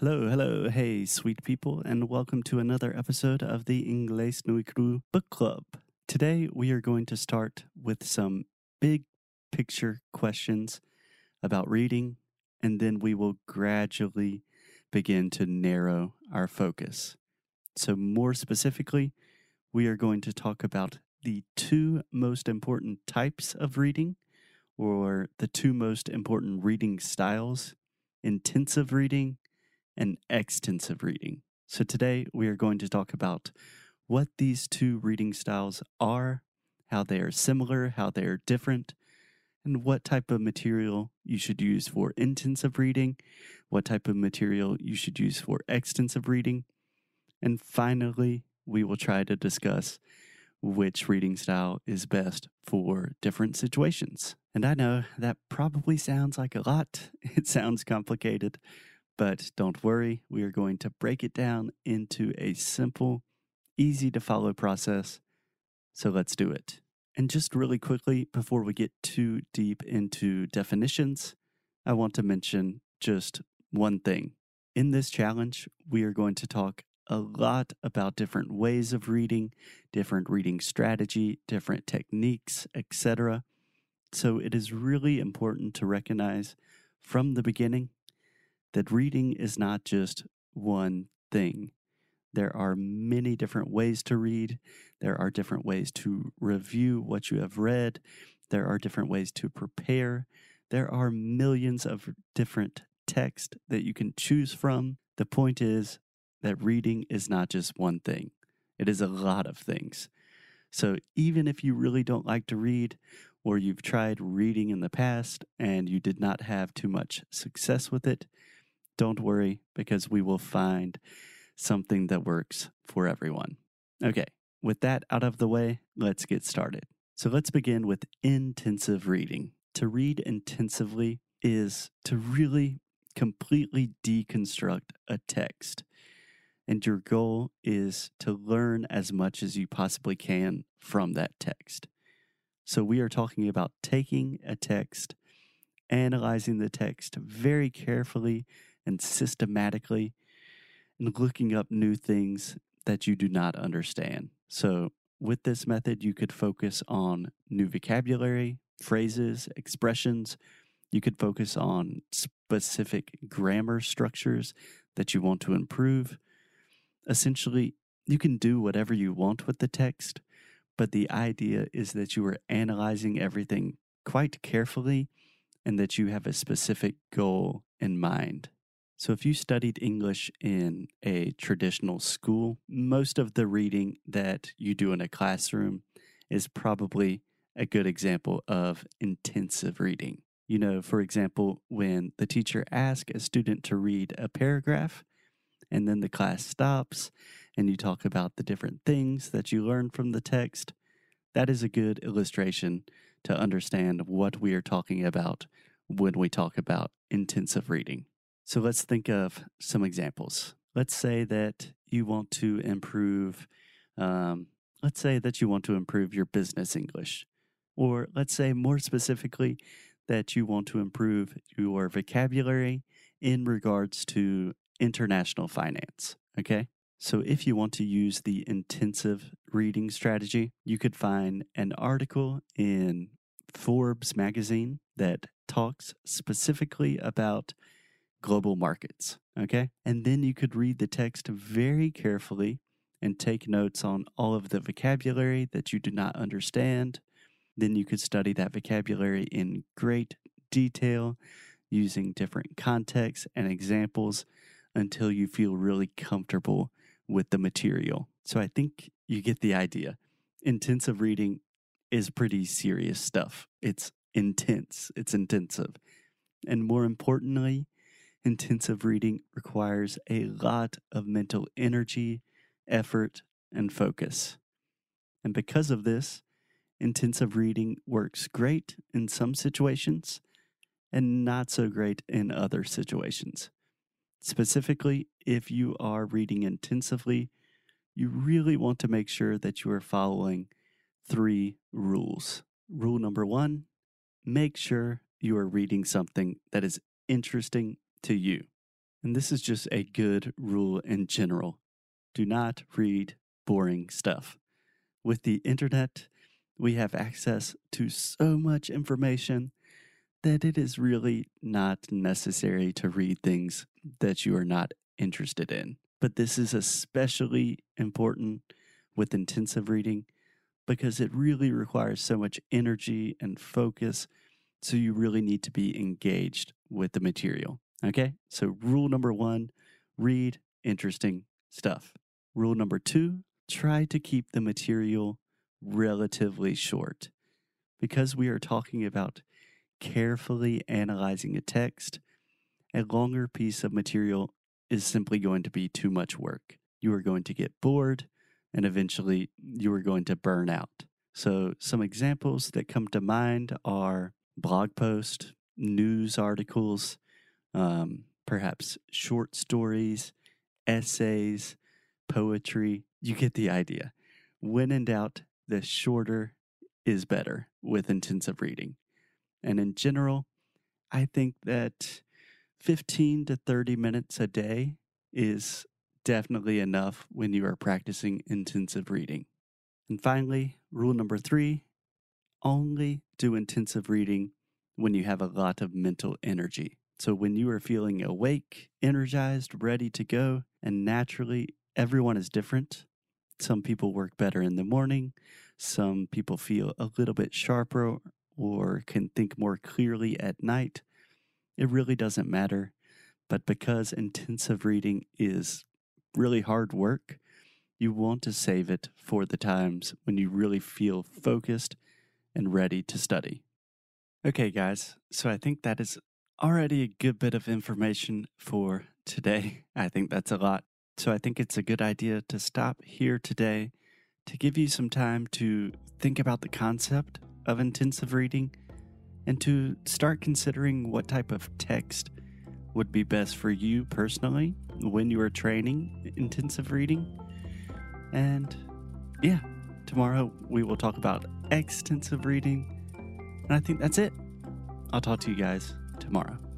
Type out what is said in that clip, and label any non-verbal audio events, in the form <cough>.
Hello, hello, hey, sweet people, and welcome to another episode of the Inglés Nui Cru Book Club. Today, we are going to start with some big picture questions about reading, and then we will gradually begin to narrow our focus. So, more specifically, we are going to talk about the two most important types of reading, or the two most important reading styles intensive reading and extensive reading. So today we are going to talk about what these two reading styles are, how they are similar, how they are different, and what type of material you should use for intensive reading, what type of material you should use for extensive reading, and finally, we will try to discuss which reading style is best for different situations. And I know that probably sounds like a lot, <laughs> it sounds complicated, but don't worry, we are going to break it down into a simple, easy to follow process. So let's do it. And just really quickly, before we get too deep into definitions, I want to mention just one thing. In this challenge, we are going to talk a lot about different ways of reading, different reading strategy, different techniques, etc. So it is really important to recognize from the beginning that reading is not just one thing. There are many different ways to read. There are different ways to review what you have read. There are different ways to prepare. There are millions of different texts that you can choose from. The point is that reading is not just one thing, it is a lot of things. So even if you really don't like to read, or you've tried reading in the past and you did not have too much success with it, don't worry, because we will find something that works for everyone. Okay, with that out of the way, let's get started. So let's begin with intensive reading. To read intensively is to really completely deconstruct a text. And your goal is to learn as much as you possibly can from that text. So we are talking about taking a text, analyzing the text very carefully and systematically and looking up new things that you do not understand. So, with this method, you could focus on new vocabulary, phrases, expressions. You could focus on specific grammar structures that you want to improve. Essentially, you can do whatever you want with the text, but the idea is that you are analyzing everything quite carefully and that you have a specific goal in mind. So, if you studied English in a traditional school, most of the reading that you do in a classroom is probably a good example of intensive reading. You know, for example, when the teacher asks a student to read a paragraph and then the class stops and you talk about the different things that you learned from the text, that is a good illustration to understand what we are talking about when we talk about intensive reading. So let's think of some examples. Let's say that you want to improve, um, let's say that you want to improve your business English. Or let's say more specifically that you want to improve your vocabulary in regards to international finance. Okay. So, if you want to use the intensive reading strategy, you could find an article in Forbes magazine that talks specifically about global markets. Okay. And then you could read the text very carefully and take notes on all of the vocabulary that you do not understand. Then you could study that vocabulary in great detail using different contexts and examples until you feel really comfortable with the material. So I think you get the idea. Intensive reading is pretty serious stuff. It's intense, it's intensive. And more importantly, intensive reading requires a lot of mental energy, effort, and focus. And because of this, intensive reading works great in some situations and not so great in other situations. Specifically, if you are reading intensively, you really want to make sure that you are following three rules. Rule number one make sure you are reading something that is interesting to you. And this is just a good rule in general. Do not read boring stuff. With the internet, we have access to so much information that it is really not necessary to read things that you are not interested in. But this is especially important with intensive reading because it really requires so much energy and focus. So you really need to be engaged with the material. Okay, so rule number one read interesting stuff. Rule number two try to keep the material relatively short. Because we are talking about carefully analyzing a text, a longer piece of material is simply going to be too much work. You are going to get bored and eventually you are going to burn out. So, some examples that come to mind are blog posts, news articles, um, perhaps short stories, essays, poetry. You get the idea. When in doubt, the shorter is better with intensive reading. And in general, I think that 15 to 30 minutes a day is definitely enough when you are practicing intensive reading. And finally, rule number three only do intensive reading when you have a lot of mental energy. So, when you are feeling awake, energized, ready to go, and naturally, everyone is different. Some people work better in the morning, some people feel a little bit sharper or can think more clearly at night. It really doesn't matter. But because intensive reading is really hard work, you want to save it for the times when you really feel focused and ready to study. Okay, guys, so I think that is already a good bit of information for today. I think that's a lot. So I think it's a good idea to stop here today to give you some time to think about the concept of intensive reading and to start considering what type of text would be best for you personally when you are training intensive reading. And yeah, tomorrow we will talk about extensive reading. And I think that's it. I'll talk to you guys tomorrow.